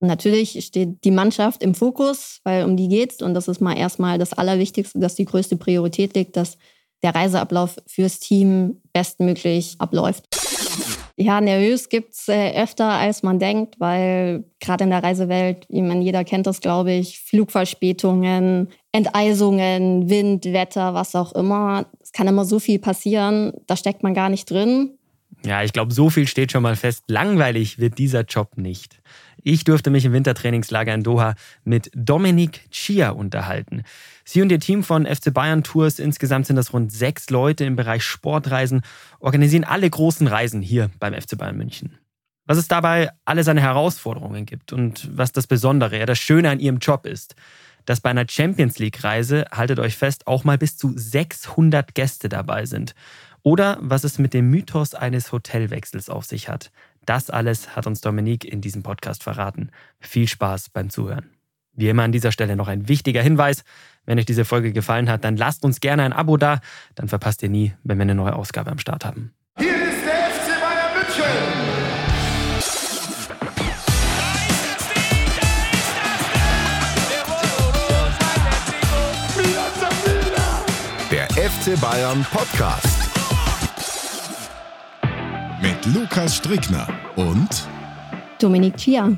Natürlich steht die Mannschaft im Fokus, weil um die geht's und das ist mal erstmal das Allerwichtigste, dass die größte Priorität liegt, dass der Reiseablauf fürs Team bestmöglich abläuft. Ja, nervös gibt's äh, öfter, als man denkt, weil gerade in der Reisewelt, ich meine, jeder kennt das, glaube ich, Flugverspätungen, Enteisungen, Wind, Wetter, was auch immer. Es kann immer so viel passieren, da steckt man gar nicht drin. Ja, ich glaube, so viel steht schon mal fest. Langweilig wird dieser Job nicht. Ich durfte mich im Wintertrainingslager in Doha mit Dominique Chia unterhalten. Sie und ihr Team von FC Bayern Tours, insgesamt sind das rund sechs Leute im Bereich Sportreisen, organisieren alle großen Reisen hier beim FC Bayern München. Was es dabei alle seine Herausforderungen gibt und was das Besondere, ja das Schöne an ihrem Job ist, dass bei einer Champions League-Reise, haltet euch fest, auch mal bis zu 600 Gäste dabei sind. Oder was es mit dem Mythos eines Hotelwechsels auf sich hat. Das alles hat uns Dominique in diesem Podcast verraten. Viel Spaß beim Zuhören. Wie immer an dieser Stelle noch ein wichtiger Hinweis. Wenn euch diese Folge gefallen hat, dann lasst uns gerne ein Abo da. Dann verpasst ihr nie, wenn wir eine neue Ausgabe am Start haben. Hier ist der FC Bayern München. Der FC Bayern Podcast. Lukas Strickner und Dominique Chia.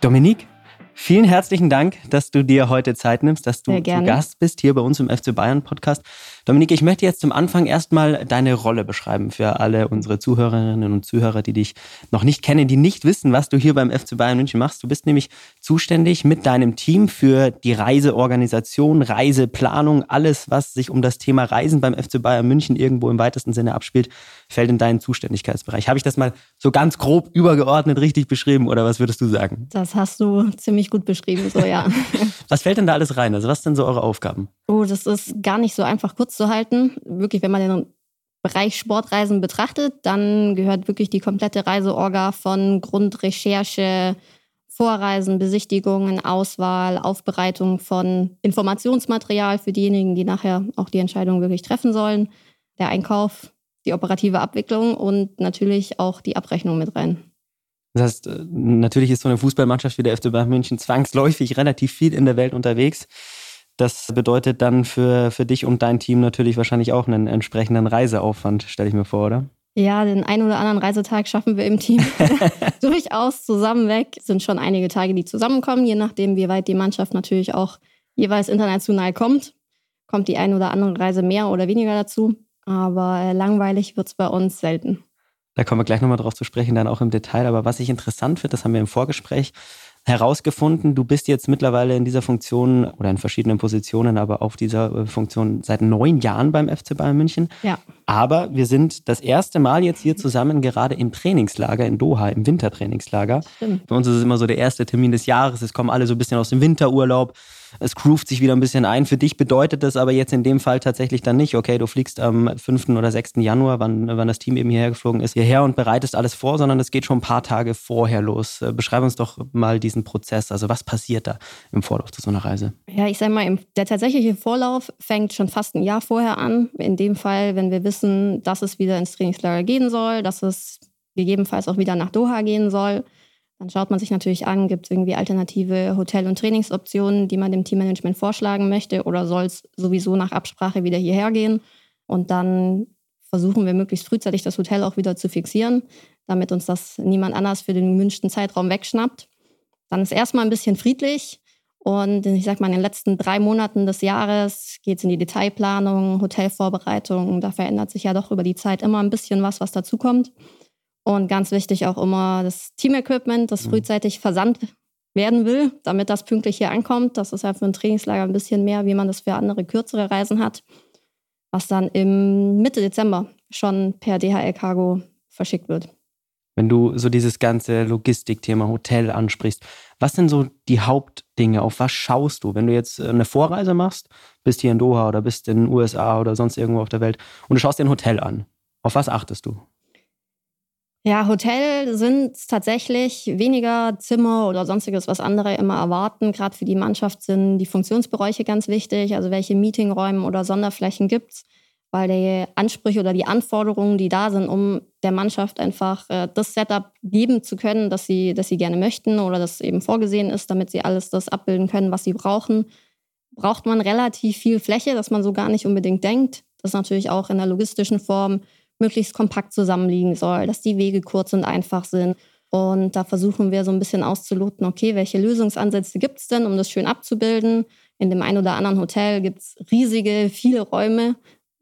Dominique, vielen herzlichen Dank, dass du dir heute Zeit nimmst, dass du zu Gast bist hier bei uns im FC Bayern Podcast. Dominik, ich möchte jetzt zum Anfang erstmal deine Rolle beschreiben für alle unsere Zuhörerinnen und Zuhörer, die dich noch nicht kennen, die nicht wissen, was du hier beim FC Bayern München machst. Du bist nämlich zuständig mit deinem Team für die Reiseorganisation, Reiseplanung, alles, was sich um das Thema Reisen beim FC Bayern München irgendwo im weitesten Sinne abspielt, fällt in deinen Zuständigkeitsbereich. Habe ich das mal so ganz grob übergeordnet richtig beschrieben oder was würdest du sagen? Das hast du ziemlich gut beschrieben, so ja. was fällt denn da alles rein? Also was sind so eure Aufgaben? Oh, das ist gar nicht so einfach kurz zu halten. Wirklich, wenn man den Bereich Sportreisen betrachtet, dann gehört wirklich die komplette Reiseorga von Grundrecherche, Vorreisen, Besichtigungen, Auswahl, Aufbereitung von Informationsmaterial für diejenigen, die nachher auch die Entscheidung wirklich treffen sollen, der Einkauf, die operative Abwicklung und natürlich auch die Abrechnung mit rein. Das heißt, äh, natürlich ist so eine Fußballmannschaft wie der FC Bayern München zwangsläufig relativ viel in der Welt unterwegs. Das bedeutet dann für, für dich und dein Team natürlich wahrscheinlich auch einen entsprechenden Reiseaufwand, stelle ich mir vor, oder? Ja, den einen oder anderen Reisetag schaffen wir im Team durchaus zusammen weg. Es sind schon einige Tage, die zusammenkommen, je nachdem, wie weit die Mannschaft natürlich auch jeweils international kommt. Kommt die eine oder andere Reise mehr oder weniger dazu. Aber äh, langweilig wird es bei uns selten. Da kommen wir gleich nochmal drauf zu sprechen, dann auch im Detail. Aber was ich interessant finde, das haben wir im Vorgespräch herausgefunden, du bist jetzt mittlerweile in dieser Funktion oder in verschiedenen Positionen, aber auf dieser äh, Funktion seit neun Jahren beim FC Bayern München. Ja. Aber wir sind das erste Mal jetzt hier zusammen gerade im Trainingslager in Doha, im Wintertrainingslager. Stimmt. Bei uns ist es immer so der erste Termin des Jahres. Es kommen alle so ein bisschen aus dem Winterurlaub es groovt sich wieder ein bisschen ein. Für dich bedeutet das aber jetzt in dem Fall tatsächlich dann nicht, okay, du fliegst am 5. oder 6. Januar, wann, wann das Team eben hierher geflogen ist, hierher und bereitest alles vor, sondern es geht schon ein paar Tage vorher los. Äh, beschreib uns doch mal diesen Prozess. Also was passiert da im Vorlauf zu so einer Reise? Ja, ich sag mal, der tatsächliche Vorlauf fängt schon fast ein Jahr vorher an. In dem Fall, wenn wir wissen, dass es wieder ins Trainingslager gehen soll, dass es gegebenenfalls auch wieder nach Doha gehen soll dann schaut man sich natürlich an, gibt es irgendwie alternative Hotel- und Trainingsoptionen, die man dem Teammanagement vorschlagen möchte oder soll es sowieso nach Absprache wieder hierher gehen? Und dann versuchen wir möglichst frühzeitig das Hotel auch wieder zu fixieren, damit uns das niemand anders für den gewünschten Zeitraum wegschnappt. Dann ist erstmal ein bisschen friedlich. Und ich sag mal, in den letzten drei Monaten des Jahres geht es in die Detailplanung, Hotelvorbereitung. Da verändert sich ja doch über die Zeit immer ein bisschen was, was dazukommt. Und ganz wichtig auch immer das Team-Equipment, das mhm. frühzeitig versandt werden will, damit das pünktlich hier ankommt. Das ist ja für ein Trainingslager ein bisschen mehr, wie man das für andere kürzere Reisen hat, was dann im Mitte Dezember schon per DHL-Cargo verschickt wird. Wenn du so dieses ganze Logistikthema Hotel ansprichst, was sind so die Hauptdinge? Auf was schaust du? Wenn du jetzt eine Vorreise machst, bist hier in Doha oder bist in den USA oder sonst irgendwo auf der Welt und du schaust dir ein Hotel an, auf was achtest du? Ja, Hotel sind tatsächlich weniger Zimmer oder sonstiges, was andere immer erwarten. Gerade für die Mannschaft sind die Funktionsbereiche ganz wichtig. Also welche Meetingräume oder Sonderflächen gibt es. weil die Ansprüche oder die Anforderungen, die da sind, um der Mannschaft einfach äh, das Setup geben zu können, das sie, das sie gerne möchten oder das eben vorgesehen ist, damit sie alles das abbilden können, was sie brauchen, braucht man relativ viel Fläche, dass man so gar nicht unbedingt denkt. Das natürlich auch in der logistischen Form möglichst kompakt zusammenliegen soll, dass die Wege kurz und einfach sind. Und da versuchen wir so ein bisschen auszuloten, okay, welche Lösungsansätze gibt es denn, um das schön abzubilden? In dem einen oder anderen Hotel gibt es riesige, viele Räume,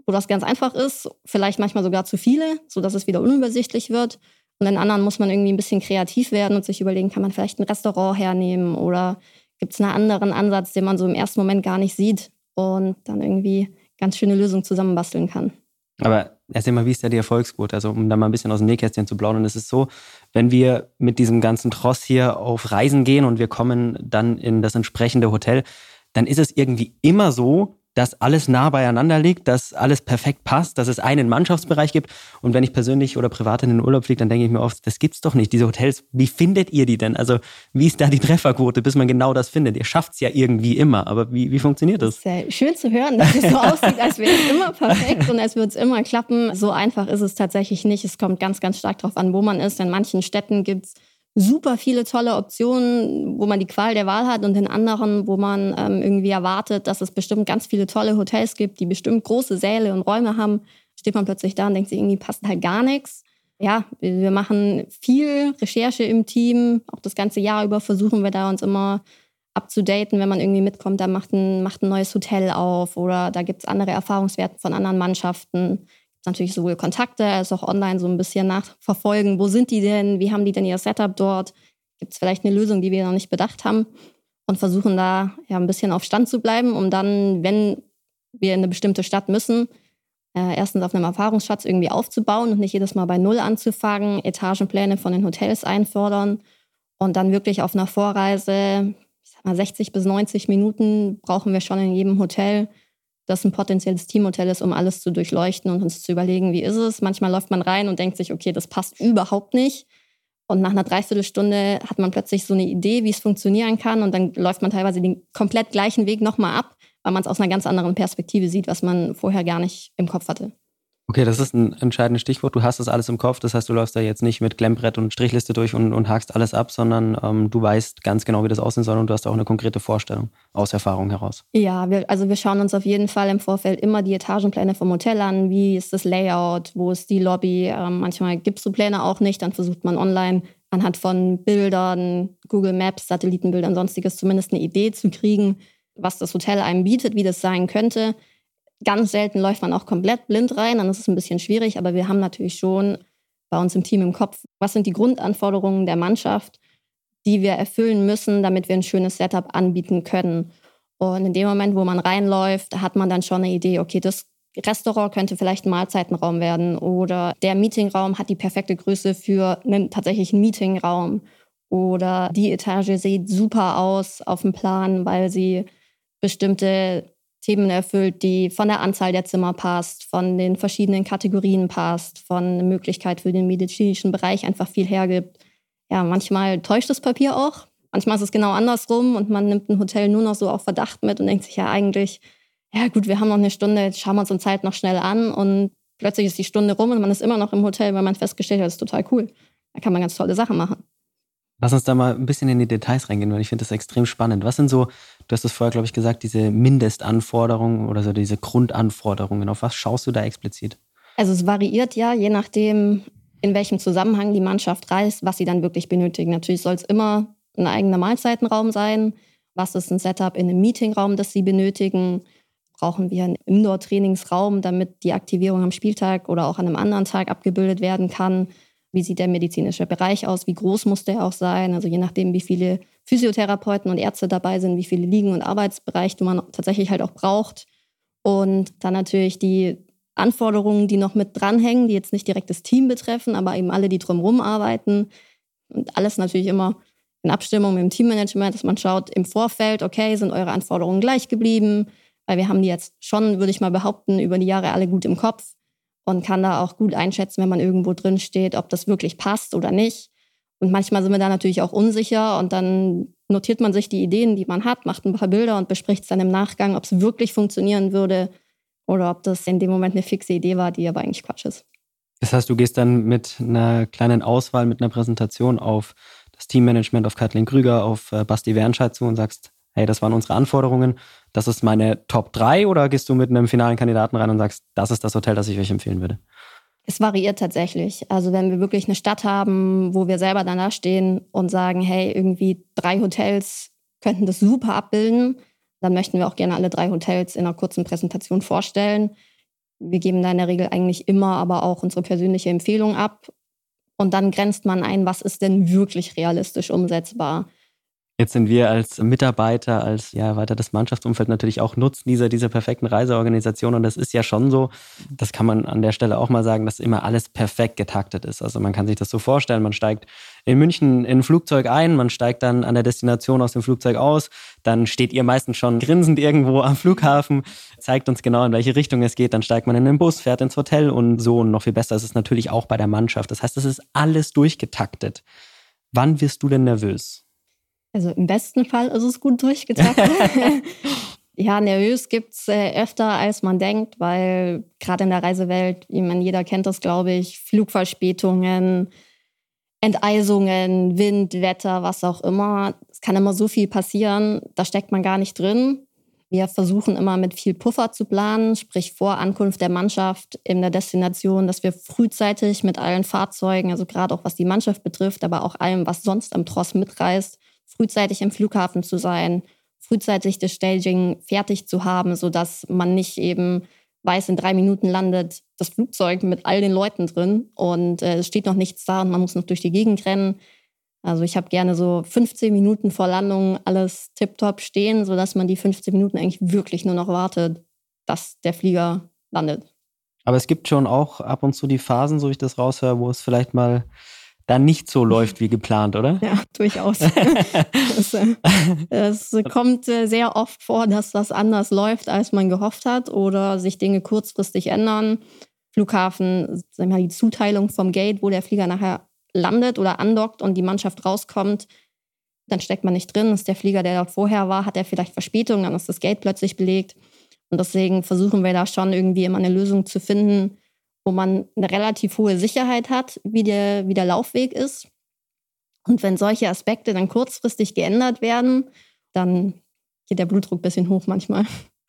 wo das ganz einfach ist, vielleicht manchmal sogar zu viele, sodass es wieder unübersichtlich wird. Und in anderen muss man irgendwie ein bisschen kreativ werden und sich überlegen, kann man vielleicht ein Restaurant hernehmen oder gibt es einen anderen Ansatz, den man so im ersten Moment gar nicht sieht und dann irgendwie ganz schöne Lösungen zusammenbasteln kann. Aber erzähl mal, wie ist da die Erfolgsquote? Also, um da mal ein bisschen aus dem Nähkästchen zu plaudern. Es ist so, wenn wir mit diesem ganzen Tross hier auf Reisen gehen und wir kommen dann in das entsprechende Hotel, dann ist es irgendwie immer so, dass alles nah beieinander liegt, dass alles perfekt passt, dass es einen Mannschaftsbereich gibt. Und wenn ich persönlich oder privat in den Urlaub fliege, dann denke ich mir oft, das gibt's doch nicht. Diese Hotels, wie findet ihr die denn? Also wie ist da die Trefferquote, bis man genau das findet? Ihr schafft's ja irgendwie immer, aber wie, wie funktioniert das? das ist schön zu hören, dass es so aussieht, als wäre es immer perfekt und als würde es immer klappen. So einfach ist es tatsächlich nicht. Es kommt ganz, ganz stark darauf an, wo man ist. In manchen Städten gibt's super viele tolle Optionen, wo man die Qual der Wahl hat und in anderen, wo man ähm, irgendwie erwartet, dass es bestimmt ganz viele tolle Hotels gibt, die bestimmt große Säle und Räume haben, steht man plötzlich da und denkt sich, irgendwie passt halt gar nichts. Ja, wir machen viel Recherche im Team, auch das ganze Jahr über versuchen wir da uns immer abzudaten, wenn man irgendwie mitkommt, da macht ein, macht ein neues Hotel auf oder da gibt es andere Erfahrungswerte von anderen Mannschaften natürlich sowohl Kontakte als auch online so ein bisschen nachverfolgen. Wo sind die denn? Wie haben die denn ihr Setup dort? Gibt es vielleicht eine Lösung, die wir noch nicht bedacht haben? Und versuchen da ja ein bisschen auf Stand zu bleiben, um dann, wenn wir in eine bestimmte Stadt müssen, äh, erstens auf einem Erfahrungsschatz irgendwie aufzubauen und nicht jedes Mal bei Null anzufangen, Etagenpläne von den Hotels einfordern und dann wirklich auf einer Vorreise, ich sag mal 60 bis 90 Minuten brauchen wir schon in jedem Hotel, das ein potenzielles Teamhotel ist, um alles zu durchleuchten und uns zu überlegen, wie ist es. Manchmal läuft man rein und denkt sich, okay, das passt überhaupt nicht. Und nach einer Dreiviertelstunde hat man plötzlich so eine Idee, wie es funktionieren kann. Und dann läuft man teilweise den komplett gleichen Weg nochmal ab, weil man es aus einer ganz anderen Perspektive sieht, was man vorher gar nicht im Kopf hatte. Okay, das ist ein entscheidendes Stichwort. Du hast das alles im Kopf. Das heißt, du läufst da jetzt nicht mit Klemmbrett und Strichliste durch und, und hakst alles ab, sondern ähm, du weißt ganz genau, wie das aussehen soll und du hast auch eine konkrete Vorstellung aus Erfahrung heraus. Ja, wir, also wir schauen uns auf jeden Fall im Vorfeld immer die Etagenpläne vom Hotel an. Wie ist das Layout? Wo ist die Lobby? Ähm, manchmal gibt es so Pläne auch nicht. Dann versucht man online anhand von Bildern, Google Maps, Satellitenbildern, sonstiges zumindest eine Idee zu kriegen, was das Hotel einem bietet, wie das sein könnte. Ganz selten läuft man auch komplett blind rein, dann ist es ein bisschen schwierig, aber wir haben natürlich schon bei uns im Team im Kopf, was sind die Grundanforderungen der Mannschaft, die wir erfüllen müssen, damit wir ein schönes Setup anbieten können. Und in dem Moment, wo man reinläuft, hat man dann schon eine Idee, okay, das Restaurant könnte vielleicht ein Mahlzeitenraum werden oder der Meetingraum hat die perfekte Größe für einen tatsächlichen Meetingraum oder die Etage sieht super aus auf dem Plan, weil sie bestimmte Themen erfüllt, die von der Anzahl der Zimmer passt, von den verschiedenen Kategorien passt, von der Möglichkeit für den medizinischen Bereich einfach viel hergibt. Ja, manchmal täuscht das Papier auch. Manchmal ist es genau andersrum und man nimmt ein Hotel nur noch so auf Verdacht mit und denkt sich ja eigentlich, ja gut, wir haben noch eine Stunde, jetzt schauen wir uns uns Zeit noch schnell an und plötzlich ist die Stunde rum und man ist immer noch im Hotel, weil man festgestellt hat, das ist total cool. Da kann man ganz tolle Sachen machen. Lass uns da mal ein bisschen in die Details reingehen, weil ich finde das extrem spannend. Was sind so, du hast es vorher, glaube ich, gesagt, diese Mindestanforderungen oder so diese Grundanforderungen? Auf was schaust du da explizit? Also es variiert ja, je nachdem, in welchem Zusammenhang die Mannschaft reist, was sie dann wirklich benötigen. Natürlich soll es immer ein eigener Mahlzeitenraum sein. Was ist ein Setup in einem Meetingraum, das sie benötigen? Brauchen wir einen Indoor-Trainingsraum, damit die Aktivierung am Spieltag oder auch an einem anderen Tag abgebildet werden kann? Wie sieht der medizinische Bereich aus? Wie groß muss der auch sein? Also je nachdem, wie viele Physiotherapeuten und Ärzte dabei sind, wie viele Liegen- und Arbeitsbereiche man tatsächlich halt auch braucht. Und dann natürlich die Anforderungen, die noch mit dranhängen, die jetzt nicht direkt das Team betreffen, aber eben alle, die drumherum arbeiten. Und alles natürlich immer in Abstimmung mit dem Teammanagement, dass man schaut im Vorfeld, okay, sind eure Anforderungen gleich geblieben? Weil wir haben die jetzt schon, würde ich mal behaupten, über die Jahre alle gut im Kopf und kann da auch gut einschätzen, wenn man irgendwo drin steht, ob das wirklich passt oder nicht. Und manchmal sind wir da natürlich auch unsicher und dann notiert man sich die Ideen, die man hat, macht ein paar Bilder und bespricht es dann im Nachgang, ob es wirklich funktionieren würde oder ob das in dem Moment eine fixe Idee war, die aber eigentlich Quatsch ist. Das heißt, du gehst dann mit einer kleinen Auswahl, mit einer Präsentation auf das Teammanagement, auf Kathleen Krüger, auf äh, Basti Wernscheid zu und sagst, hey, das waren unsere Anforderungen, das ist meine Top 3 oder gehst du mit einem finalen Kandidaten rein und sagst, das ist das Hotel, das ich euch empfehlen würde? Es variiert tatsächlich. Also wenn wir wirklich eine Stadt haben, wo wir selber danach stehen und sagen, hey, irgendwie drei Hotels könnten das super abbilden, dann möchten wir auch gerne alle drei Hotels in einer kurzen Präsentation vorstellen. Wir geben da in der Regel eigentlich immer aber auch unsere persönliche Empfehlung ab. Und dann grenzt man ein, was ist denn wirklich realistisch umsetzbar. Jetzt sind wir als Mitarbeiter, als ja weiter das Mannschaftsumfeld natürlich auch Nutznießer dieser perfekten Reiseorganisation. Und das ist ja schon so, das kann man an der Stelle auch mal sagen, dass immer alles perfekt getaktet ist. Also man kann sich das so vorstellen, man steigt in München in ein Flugzeug ein, man steigt dann an der Destination aus dem Flugzeug aus, dann steht ihr meistens schon grinsend irgendwo am Flughafen, zeigt uns genau, in welche Richtung es geht, dann steigt man in den Bus, fährt ins Hotel und so. Und noch viel besser ist es natürlich auch bei der Mannschaft. Das heißt, es ist alles durchgetaktet. Wann wirst du denn nervös? Also im besten Fall ist es gut durchgetaktet. ja, nervös gibt es äh, öfter, als man denkt, weil gerade in der Reisewelt, ich meine, jeder kennt das, glaube ich, Flugverspätungen, Enteisungen, Wind, Wetter, was auch immer. Es kann immer so viel passieren, da steckt man gar nicht drin. Wir versuchen immer mit viel Puffer zu planen, sprich vor Ankunft der Mannschaft in der Destination, dass wir frühzeitig mit allen Fahrzeugen, also gerade auch was die Mannschaft betrifft, aber auch allem, was sonst am Tross mitreist, frühzeitig im Flughafen zu sein, frühzeitig das Staging fertig zu haben, sodass man nicht eben weiß, in drei Minuten landet das Flugzeug mit all den Leuten drin und äh, es steht noch nichts da und man muss noch durch die Gegend rennen. Also ich habe gerne so 15 Minuten vor Landung alles tiptop stehen, sodass man die 15 Minuten eigentlich wirklich nur noch wartet, dass der Flieger landet. Aber es gibt schon auch ab und zu die Phasen, so wie ich das raushöre, wo es vielleicht mal dann nicht so läuft wie geplant, oder? Ja, durchaus. es, äh, es kommt äh, sehr oft vor, dass das anders läuft, als man gehofft hat oder sich Dinge kurzfristig ändern. Flughafen, sagen wir mal, die Zuteilung vom Gate, wo der Flieger nachher landet oder andockt und die Mannschaft rauskommt, dann steckt man nicht drin. Ist der Flieger, der dort vorher war, hat er vielleicht Verspätung, dann ist das Gate plötzlich belegt. Und deswegen versuchen wir da schon irgendwie immer eine Lösung zu finden, wo man eine relativ hohe Sicherheit hat, wie der, wie der Laufweg ist. Und wenn solche Aspekte dann kurzfristig geändert werden, dann geht der Blutdruck ein bisschen hoch manchmal.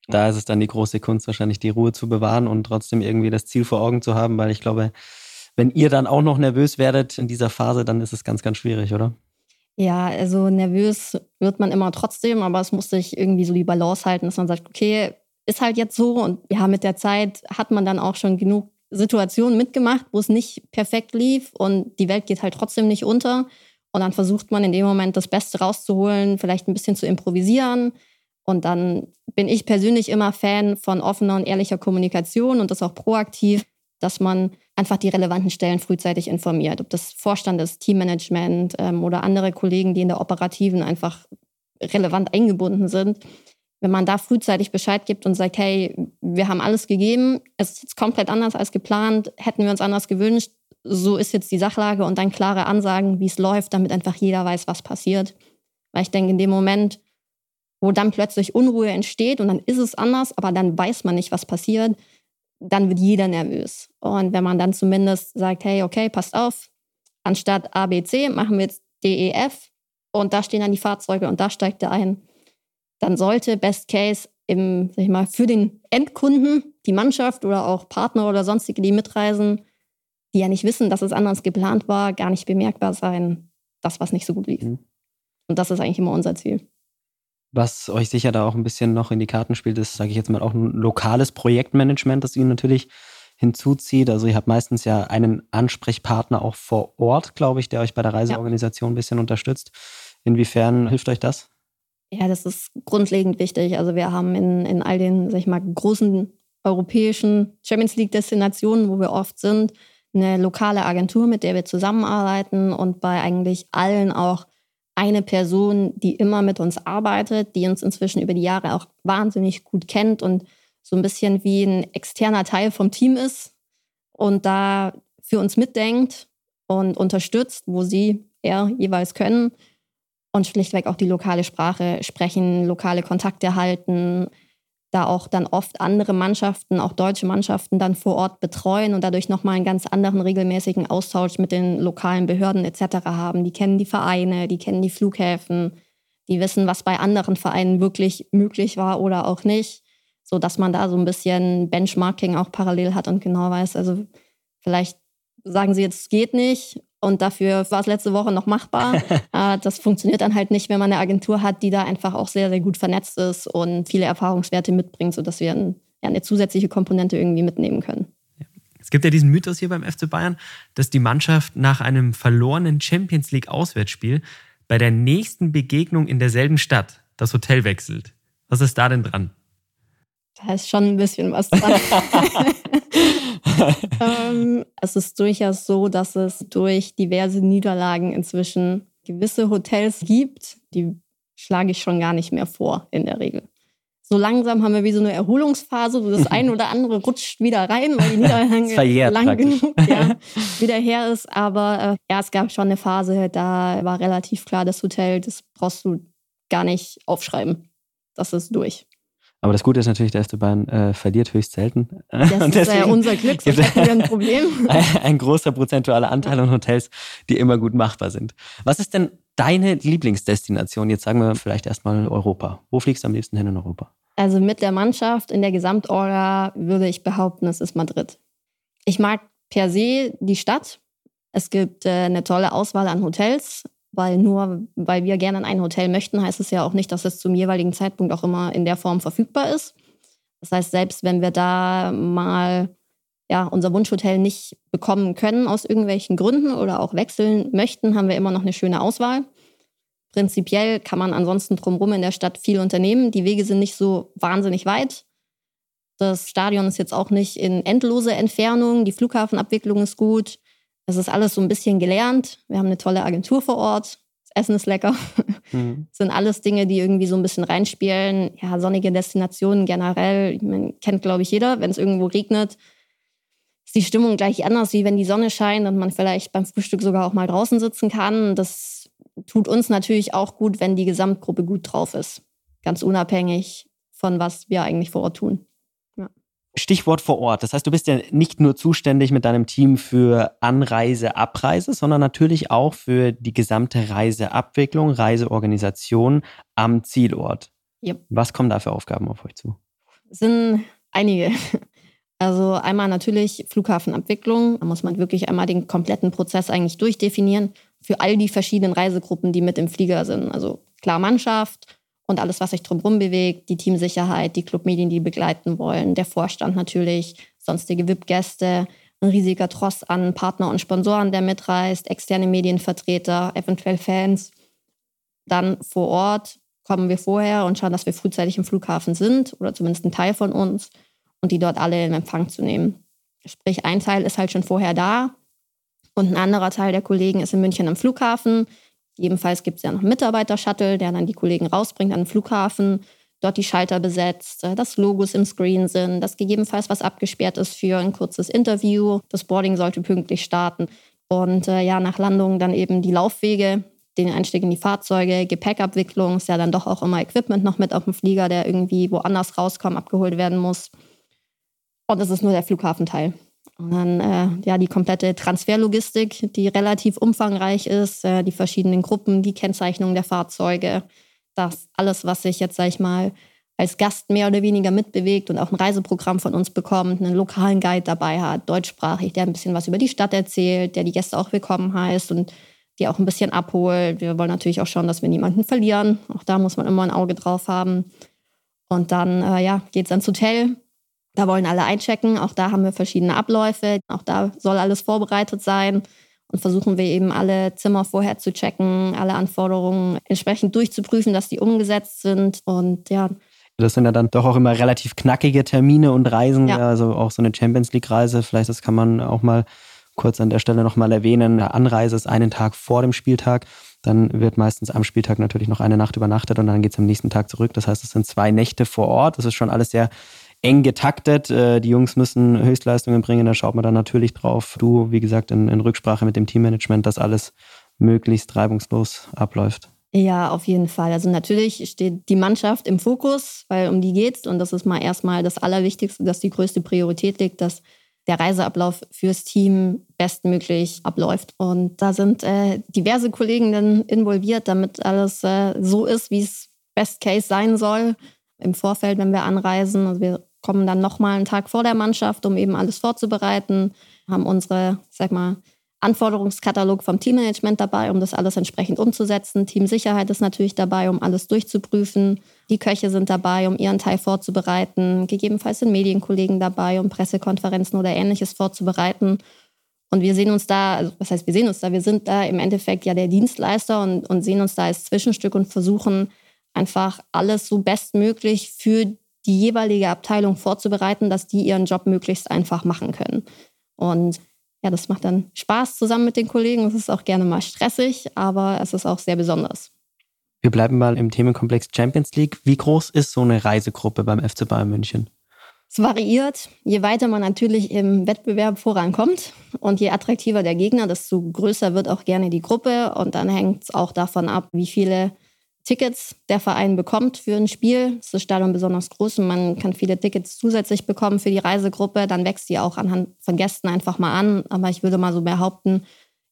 Da ist es dann die große Kunst, wahrscheinlich die Ruhe zu bewahren und trotzdem irgendwie das Ziel vor Augen zu haben, weil ich glaube, wenn ihr dann auch noch nervös werdet in dieser Phase, dann ist es ganz, ganz schwierig, oder? Ja, also nervös wird man immer trotzdem, aber es muss sich irgendwie so die Balance halten, dass man sagt, okay, ist halt jetzt so und ja, mit der Zeit hat man dann auch schon genug Situationen mitgemacht, wo es nicht perfekt lief und die Welt geht halt trotzdem nicht unter. Und dann versucht man in dem Moment das Beste rauszuholen, vielleicht ein bisschen zu improvisieren. Und dann bin ich persönlich immer Fan von offener und ehrlicher Kommunikation und das auch proaktiv, dass man einfach die relevanten Stellen frühzeitig informiert. Ob das Vorstand ist, Teammanagement ähm, oder andere Kollegen, die in der Operativen einfach relevant eingebunden sind wenn man da frühzeitig Bescheid gibt und sagt, hey, wir haben alles gegeben, es ist jetzt komplett anders als geplant, hätten wir uns anders gewünscht, so ist jetzt die Sachlage und dann klare Ansagen, wie es läuft, damit einfach jeder weiß, was passiert. Weil ich denke, in dem Moment, wo dann plötzlich Unruhe entsteht und dann ist es anders, aber dann weiß man nicht, was passiert, dann wird jeder nervös. Und wenn man dann zumindest sagt, hey, okay, passt auf, anstatt A, B, C machen wir jetzt D, E, F und da stehen dann die Fahrzeuge und da steigt er ein dann sollte Best Case im, sag ich mal, für den Endkunden, die Mannschaft oder auch Partner oder sonstige, die mitreisen, die ja nicht wissen, dass es anders geplant war, gar nicht bemerkbar sein, das, was nicht so gut lief. Mhm. Und das ist eigentlich immer unser Ziel. Was euch sicher da auch ein bisschen noch in die Karten spielt, ist, sage ich jetzt mal, auch ein lokales Projektmanagement, das ihr natürlich hinzuzieht. Also ihr habt meistens ja einen Ansprechpartner auch vor Ort, glaube ich, der euch bei der Reiseorganisation ja. ein bisschen unterstützt. Inwiefern hilft euch das? Ja, das ist grundlegend wichtig. Also wir haben in, in all den, sag ich mal, großen europäischen Champions League-Destinationen, wo wir oft sind, eine lokale Agentur, mit der wir zusammenarbeiten und bei eigentlich allen auch eine Person, die immer mit uns arbeitet, die uns inzwischen über die Jahre auch wahnsinnig gut kennt und so ein bisschen wie ein externer Teil vom Team ist und da für uns mitdenkt und unterstützt, wo sie, er jeweils können und schlichtweg auch die lokale Sprache sprechen, lokale Kontakte halten, da auch dann oft andere Mannschaften, auch deutsche Mannschaften dann vor Ort betreuen und dadurch nochmal einen ganz anderen regelmäßigen Austausch mit den lokalen Behörden etc. haben. Die kennen die Vereine, die kennen die Flughäfen, die wissen, was bei anderen Vereinen wirklich möglich war oder auch nicht, so dass man da so ein bisschen Benchmarking auch parallel hat und genau weiß, also vielleicht sagen sie jetzt, es geht nicht und dafür war es letzte Woche noch machbar. Äh, das funktioniert dann halt nicht, wenn man eine Agentur hat, die da einfach auch sehr, sehr gut vernetzt ist und viele Erfahrungswerte mitbringt, sodass wir ein, ja, eine zusätzliche Komponente irgendwie mitnehmen können. Es gibt ja diesen Mythos hier beim FC Bayern, dass die Mannschaft nach einem verlorenen Champions League Auswärtsspiel bei der nächsten Begegnung in derselben Stadt das Hotel wechselt. Was ist da denn dran? Da ist schon ein bisschen was dran. ähm, es ist durchaus so, dass es durch diverse Niederlagen inzwischen gewisse Hotels gibt, die schlage ich schon gar nicht mehr vor in der Regel. So langsam haben wir wie so eine Erholungsphase, wo das eine oder andere rutscht wieder rein, weil die Niederlage lang praktisch. genug ja, wieder her ist. Aber äh, ja, es gab schon eine Phase, da war relativ klar, das Hotel, das brauchst du gar nicht aufschreiben. Das ist durch. Aber das Gute ist natürlich, der FC Bayern äh, verliert höchst selten. Das und ist ja unser Glück, sonst hätten wir ein Problem. Ein, ein großer prozentualer Anteil an Hotels, die immer gut machbar sind. Was ist denn deine Lieblingsdestination? Jetzt sagen wir vielleicht erstmal Europa. Wo fliegst du am liebsten hin in Europa? Also mit der Mannschaft in der Gesamtorga würde ich behaupten, es ist Madrid. Ich mag per se die Stadt. Es gibt äh, eine tolle Auswahl an Hotels weil nur weil wir gerne in ein Hotel möchten, heißt es ja auch nicht, dass es zum jeweiligen Zeitpunkt auch immer in der Form verfügbar ist. Das heißt, selbst wenn wir da mal ja, unser Wunschhotel nicht bekommen können aus irgendwelchen Gründen oder auch wechseln möchten, haben wir immer noch eine schöne Auswahl. Prinzipiell kann man ansonsten drumherum in der Stadt viel unternehmen. Die Wege sind nicht so wahnsinnig weit. Das Stadion ist jetzt auch nicht in endloser Entfernung. Die Flughafenabwicklung ist gut. Es ist alles so ein bisschen gelernt. Wir haben eine tolle Agentur vor Ort. Das Essen ist lecker. Mhm. Das sind alles Dinge, die irgendwie so ein bisschen reinspielen. Ja, sonnige Destinationen generell. Man kennt, glaube ich, jeder. Wenn es irgendwo regnet, ist die Stimmung gleich anders, wie wenn die Sonne scheint und man vielleicht beim Frühstück sogar auch mal draußen sitzen kann. Das tut uns natürlich auch gut, wenn die Gesamtgruppe gut drauf ist. Ganz unabhängig von was wir eigentlich vor Ort tun. Stichwort vor Ort. Das heißt, du bist ja nicht nur zuständig mit deinem Team für Anreise, Abreise, sondern natürlich auch für die gesamte Reiseabwicklung, Reiseorganisation am Zielort. Yep. Was kommen da für Aufgaben auf euch zu? Es sind einige. Also einmal natürlich Flughafenabwicklung. Da muss man wirklich einmal den kompletten Prozess eigentlich durchdefinieren für all die verschiedenen Reisegruppen, die mit im Flieger sind. Also klar Mannschaft, und alles, was sich drumherum bewegt, die Teamsicherheit, die Clubmedien, die begleiten wollen, der Vorstand natürlich, sonstige VIP-Gäste, ein riesiger Tross an Partner und Sponsoren, der mitreist, externe Medienvertreter, eventuell Fans. Dann vor Ort kommen wir vorher und schauen, dass wir frühzeitig im Flughafen sind oder zumindest ein Teil von uns und die dort alle in Empfang zu nehmen. Sprich, ein Teil ist halt schon vorher da und ein anderer Teil der Kollegen ist in München am Flughafen Jedenfalls gibt es ja noch einen Mitarbeiter-Shuttle, der dann die Kollegen rausbringt an den Flughafen, dort die Schalter besetzt, äh, dass Logos im Screen sind, dass gegebenenfalls was abgesperrt ist für ein kurzes Interview. Das Boarding sollte pünktlich starten. Und äh, ja, nach Landung dann eben die Laufwege, den Einstieg in die Fahrzeuge, Gepäckabwicklung, ist ja dann doch auch immer Equipment noch mit auf dem Flieger, der irgendwie woanders rauskommt, abgeholt werden muss. Und das ist nur der Flughafenteil. Und dann äh, ja die komplette Transferlogistik, die relativ umfangreich ist, äh, die verschiedenen Gruppen, die Kennzeichnung der Fahrzeuge, das alles, was sich jetzt, sag ich mal, als Gast mehr oder weniger mitbewegt und auch ein Reiseprogramm von uns bekommt, einen lokalen Guide dabei hat, deutschsprachig, der ein bisschen was über die Stadt erzählt, der die Gäste auch willkommen heißt und die auch ein bisschen abholt. Wir wollen natürlich auch schauen, dass wir niemanden verlieren. Auch da muss man immer ein Auge drauf haben. Und dann äh, ja, geht es ans Hotel. Da wollen alle einchecken. Auch da haben wir verschiedene Abläufe. Auch da soll alles vorbereitet sein. Und versuchen wir eben alle Zimmer vorher zu checken, alle Anforderungen entsprechend durchzuprüfen, dass die umgesetzt sind. Und ja. Das sind ja dann doch auch immer relativ knackige Termine und Reisen. Ja. Also auch so eine Champions League-Reise. Vielleicht das kann man auch mal kurz an der Stelle nochmal erwähnen. Eine Anreise ist einen Tag vor dem Spieltag. Dann wird meistens am Spieltag natürlich noch eine Nacht übernachtet und dann geht es am nächsten Tag zurück. Das heißt, es sind zwei Nächte vor Ort. Das ist schon alles sehr eng getaktet. Äh, die Jungs müssen Höchstleistungen bringen, da schaut man dann natürlich drauf. Du, wie gesagt, in, in Rücksprache mit dem Teammanagement, dass alles möglichst reibungslos abläuft. Ja, auf jeden Fall. Also natürlich steht die Mannschaft im Fokus, weil um die geht's und das ist mal erstmal das Allerwichtigste, dass die größte Priorität liegt, dass der Reiseablauf fürs Team bestmöglich abläuft. Und da sind äh, diverse Kollegen dann involviert, damit alles äh, so ist, wie es Best Case sein soll im Vorfeld, wenn wir anreisen. Also wir kommen dann nochmal einen Tag vor der Mannschaft, um eben alles vorzubereiten, haben unsere, sag mal, Anforderungskatalog vom Teammanagement dabei, um das alles entsprechend umzusetzen. Teamsicherheit ist natürlich dabei, um alles durchzuprüfen. Die Köche sind dabei, um ihren Teil vorzubereiten. Gegebenenfalls sind Medienkollegen dabei, um Pressekonferenzen oder ähnliches vorzubereiten. Und wir sehen uns da, also was heißt, wir sehen uns da, wir sind da im Endeffekt ja der Dienstleister und, und sehen uns da als Zwischenstück und versuchen einfach alles so bestmöglich für die jeweilige Abteilung vorzubereiten, dass die ihren Job möglichst einfach machen können. Und ja, das macht dann Spaß zusammen mit den Kollegen. Es ist auch gerne mal stressig, aber es ist auch sehr besonders. Wir bleiben mal im Themenkomplex Champions League. Wie groß ist so eine Reisegruppe beim FC Bayern München? Es variiert, je weiter man natürlich im Wettbewerb vorankommt und je attraktiver der Gegner, desto größer wird auch gerne die Gruppe. Und dann hängt es auch davon ab, wie viele Tickets der Verein bekommt für ein Spiel. Ist das Stadion besonders groß und man kann viele Tickets zusätzlich bekommen für die Reisegruppe. Dann wächst die auch anhand von Gästen einfach mal an. Aber ich würde mal so behaupten,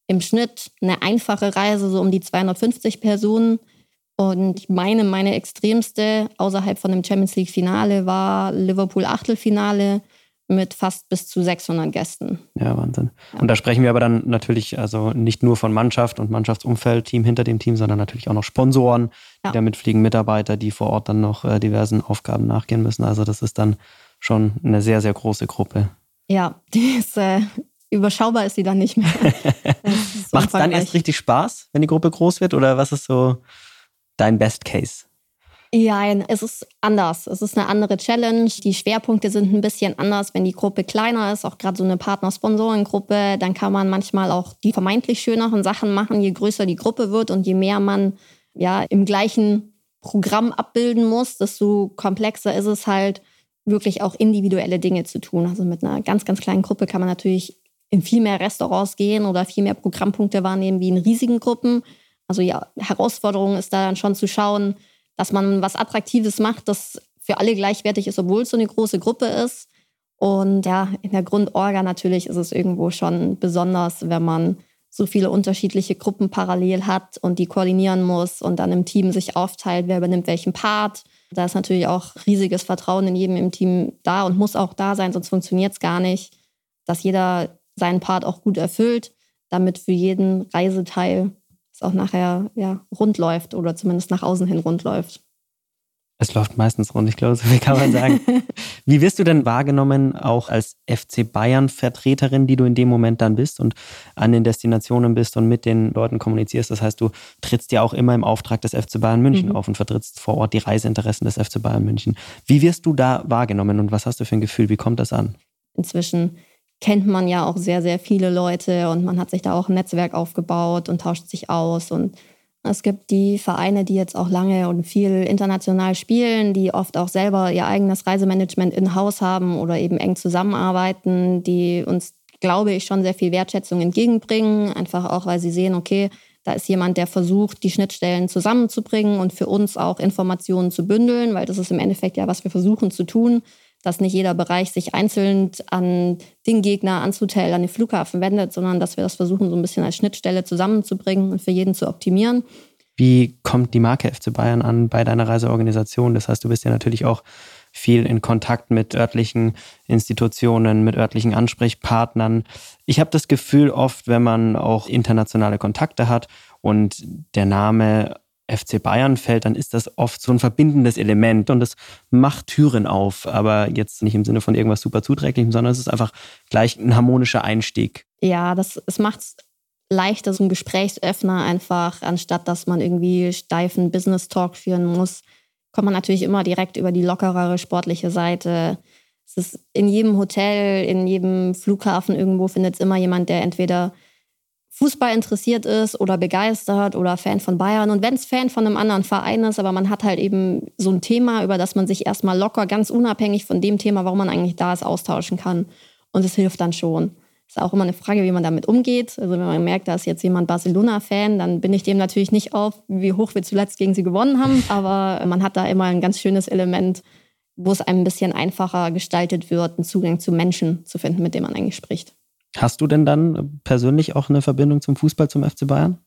im Schnitt eine einfache Reise so um die 250 Personen. Und ich meine, meine extremste außerhalb von dem Champions League Finale war Liverpool Achtelfinale mit fast bis zu 600 Gästen. Ja, Wahnsinn. Ja. Und da sprechen wir aber dann natürlich also nicht nur von Mannschaft und Mannschaftsumfeld, Team hinter dem Team, sondern natürlich auch noch Sponsoren, ja. die damit fliegen, Mitarbeiter, die vor Ort dann noch äh, diversen Aufgaben nachgehen müssen. Also das ist dann schon eine sehr, sehr große Gruppe. Ja, die ist äh, überschaubar ist sie dann nicht mehr. Macht es dann erst richtig Spaß, wenn die Gruppe groß wird? Oder was ist so dein Best Case? Ja, es ist anders. Es ist eine andere Challenge. Die Schwerpunkte sind ein bisschen anders. Wenn die Gruppe kleiner ist, auch gerade so eine Partner-Sponsoren-Gruppe, dann kann man manchmal auch die vermeintlich schöneren Sachen machen, je größer die Gruppe wird und je mehr man ja im gleichen Programm abbilden muss, desto komplexer ist es halt, wirklich auch individuelle Dinge zu tun. Also mit einer ganz, ganz kleinen Gruppe kann man natürlich in viel mehr Restaurants gehen oder viel mehr Programmpunkte wahrnehmen wie in riesigen Gruppen. Also ja, Herausforderung ist da dann schon zu schauen, dass man was Attraktives macht, das für alle gleichwertig ist, obwohl es so eine große Gruppe ist. Und ja, in der Grundorga natürlich ist es irgendwo schon besonders, wenn man so viele unterschiedliche Gruppen parallel hat und die koordinieren muss und dann im Team sich aufteilt, wer übernimmt welchen Part. Da ist natürlich auch riesiges Vertrauen in jedem im Team da und muss auch da sein, sonst funktioniert es gar nicht, dass jeder seinen Part auch gut erfüllt, damit für jeden Reiseteil es auch nachher ja, rund läuft oder zumindest nach außen hin rund läuft. Es läuft meistens rund, ich glaube, so viel kann man sagen. Wie wirst du denn wahrgenommen, auch als FC Bayern-Vertreterin, die du in dem Moment dann bist und an den Destinationen bist und mit den Leuten kommunizierst? Das heißt, du trittst ja auch immer im Auftrag des FC Bayern München mhm. auf und vertrittst vor Ort die Reiseinteressen des FC Bayern München. Wie wirst du da wahrgenommen und was hast du für ein Gefühl? Wie kommt das an? Inzwischen kennt man ja auch sehr, sehr viele Leute und man hat sich da auch ein Netzwerk aufgebaut und tauscht sich aus. Und es gibt die Vereine, die jetzt auch lange und viel international spielen, die oft auch selber ihr eigenes Reisemanagement in-house haben oder eben eng zusammenarbeiten, die uns, glaube ich, schon sehr viel Wertschätzung entgegenbringen. Einfach auch, weil sie sehen, okay, da ist jemand, der versucht, die Schnittstellen zusammenzubringen und für uns auch Informationen zu bündeln, weil das ist im Endeffekt ja, was wir versuchen zu tun dass nicht jeder Bereich sich einzeln an den Gegner, ans Hotel, an den Flughafen wendet, sondern dass wir das versuchen, so ein bisschen als Schnittstelle zusammenzubringen und für jeden zu optimieren. Wie kommt die Marke FC Bayern an bei deiner Reiseorganisation? Das heißt, du bist ja natürlich auch viel in Kontakt mit örtlichen Institutionen, mit örtlichen Ansprechpartnern. Ich habe das Gefühl, oft, wenn man auch internationale Kontakte hat und der Name FC Bayern fällt, dann ist das oft so ein verbindendes Element und das macht Türen auf, aber jetzt nicht im Sinne von irgendwas super zuträglichem, sondern es ist einfach gleich ein harmonischer Einstieg. Ja, das, es macht es leichter, so ein Gesprächsöffner einfach, anstatt dass man irgendwie steifen Business Talk führen muss, kommt man natürlich immer direkt über die lockerere sportliche Seite. Es ist in jedem Hotel, in jedem Flughafen irgendwo findet es immer jemand, der entweder Fußball interessiert ist oder begeistert oder Fan von Bayern. Und wenn es Fan von einem anderen Verein ist, aber man hat halt eben so ein Thema, über das man sich erstmal locker, ganz unabhängig von dem Thema, warum man eigentlich da ist, austauschen kann. Und es hilft dann schon. Ist auch immer eine Frage, wie man damit umgeht. Also wenn man merkt, da ist jetzt jemand Barcelona-Fan, dann bin ich dem natürlich nicht auf, wie hoch wir zuletzt gegen sie gewonnen haben. Aber man hat da immer ein ganz schönes Element, wo es einem ein bisschen einfacher gestaltet wird, einen Zugang zu Menschen zu finden, mit denen man eigentlich spricht. Hast du denn dann persönlich auch eine Verbindung zum Fußball, zum FC Bayern?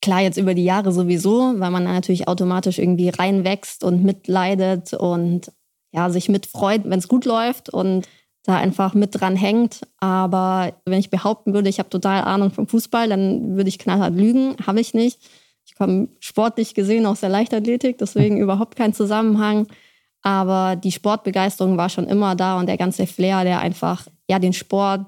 Klar, jetzt über die Jahre sowieso, weil man dann natürlich automatisch irgendwie reinwächst und mitleidet und ja, sich mitfreut, wenn es gut läuft und da einfach mit dran hängt. Aber wenn ich behaupten würde, ich habe total Ahnung vom Fußball, dann würde ich knallhart lügen. Habe ich nicht. Ich komme sportlich gesehen aus der Leichtathletik, deswegen überhaupt kein Zusammenhang. Aber die Sportbegeisterung war schon immer da und der ganze Flair, der einfach ja den Sport,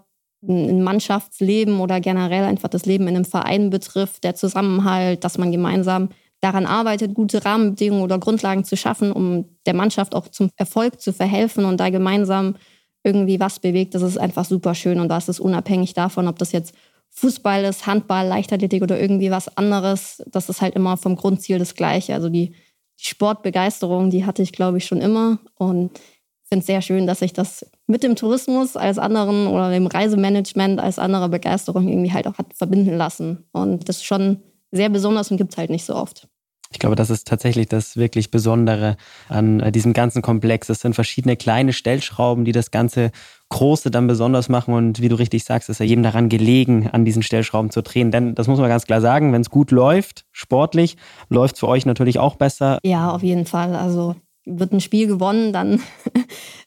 ein Mannschaftsleben oder generell einfach das Leben in einem Verein betrifft, der Zusammenhalt, dass man gemeinsam daran arbeitet, gute Rahmenbedingungen oder Grundlagen zu schaffen, um der Mannschaft auch zum Erfolg zu verhelfen und da gemeinsam irgendwie was bewegt, das ist einfach super schön und das ist unabhängig davon, ob das jetzt Fußball ist, Handball, Leichtathletik oder irgendwie was anderes. Das ist halt immer vom Grundziel das Gleiche. Also die, Sportbegeisterung, die hatte ich, glaube ich, schon immer und finde es sehr schön, dass ich das mit dem Tourismus als anderen oder dem Reisemanagement als andere Begeisterung irgendwie halt auch hat verbinden lassen. Und das ist schon sehr besonders und gibt es halt nicht so oft. Ich glaube, das ist tatsächlich das wirklich Besondere an äh, diesem ganzen Komplex. Es sind verschiedene kleine Stellschrauben, die das ganze Große dann besonders machen. Und wie du richtig sagst, ist ja jedem daran gelegen, an diesen Stellschrauben zu drehen. Denn das muss man ganz klar sagen, wenn es gut läuft, sportlich, läuft es für euch natürlich auch besser. Ja, auf jeden Fall. Also wird ein Spiel gewonnen, dann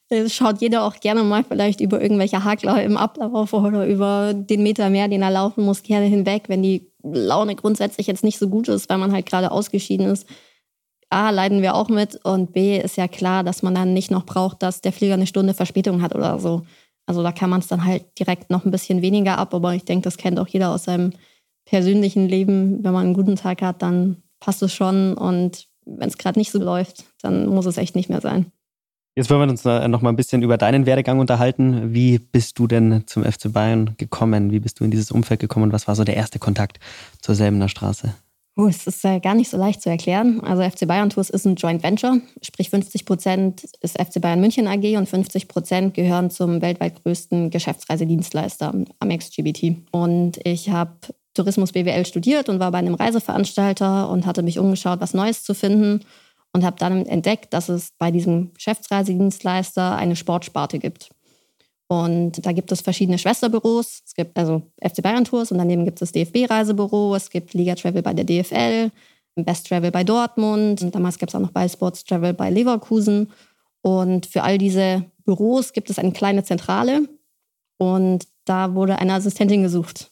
schaut jeder auch gerne mal vielleicht über irgendwelche Hakler im Ablauf oder über den Meter mehr, den er laufen muss, gerne hinweg, wenn die Laune grundsätzlich jetzt nicht so gut ist, weil man halt gerade ausgeschieden ist. A, leiden wir auch mit und B, ist ja klar, dass man dann nicht noch braucht, dass der Flieger eine Stunde Verspätung hat oder so. Also da kann man es dann halt direkt noch ein bisschen weniger ab, aber ich denke, das kennt auch jeder aus seinem persönlichen Leben. Wenn man einen guten Tag hat, dann passt es schon und wenn es gerade nicht so läuft, dann muss es echt nicht mehr sein. Jetzt wollen wir uns noch mal ein bisschen über deinen Werdegang unterhalten. Wie bist du denn zum FC Bayern gekommen? Wie bist du in dieses Umfeld gekommen und was war so der erste Kontakt zur Selbener Straße? Oh, es ist äh, gar nicht so leicht zu erklären. Also FC Bayern Tours ist ein Joint Venture, sprich 50 Prozent ist FC Bayern München AG und 50 Prozent gehören zum weltweit größten Geschäftsreisedienstleister Amex GBT. Und ich habe Tourismus BWL studiert und war bei einem Reiseveranstalter und hatte mich umgeschaut, was Neues zu finden und habe dann entdeckt, dass es bei diesem Geschäftsreisedienstleister eine Sportsparte gibt. Und da gibt es verschiedene Schwesterbüros. Es gibt also FC Bayern Tours und daneben gibt es das DFB-Reisebüro, es gibt Liga Travel bei der DFL, Best Travel bei Dortmund und damals gab es auch noch bei Sports Travel bei Leverkusen. Und für all diese Büros gibt es eine kleine Zentrale und da wurde eine Assistentin gesucht.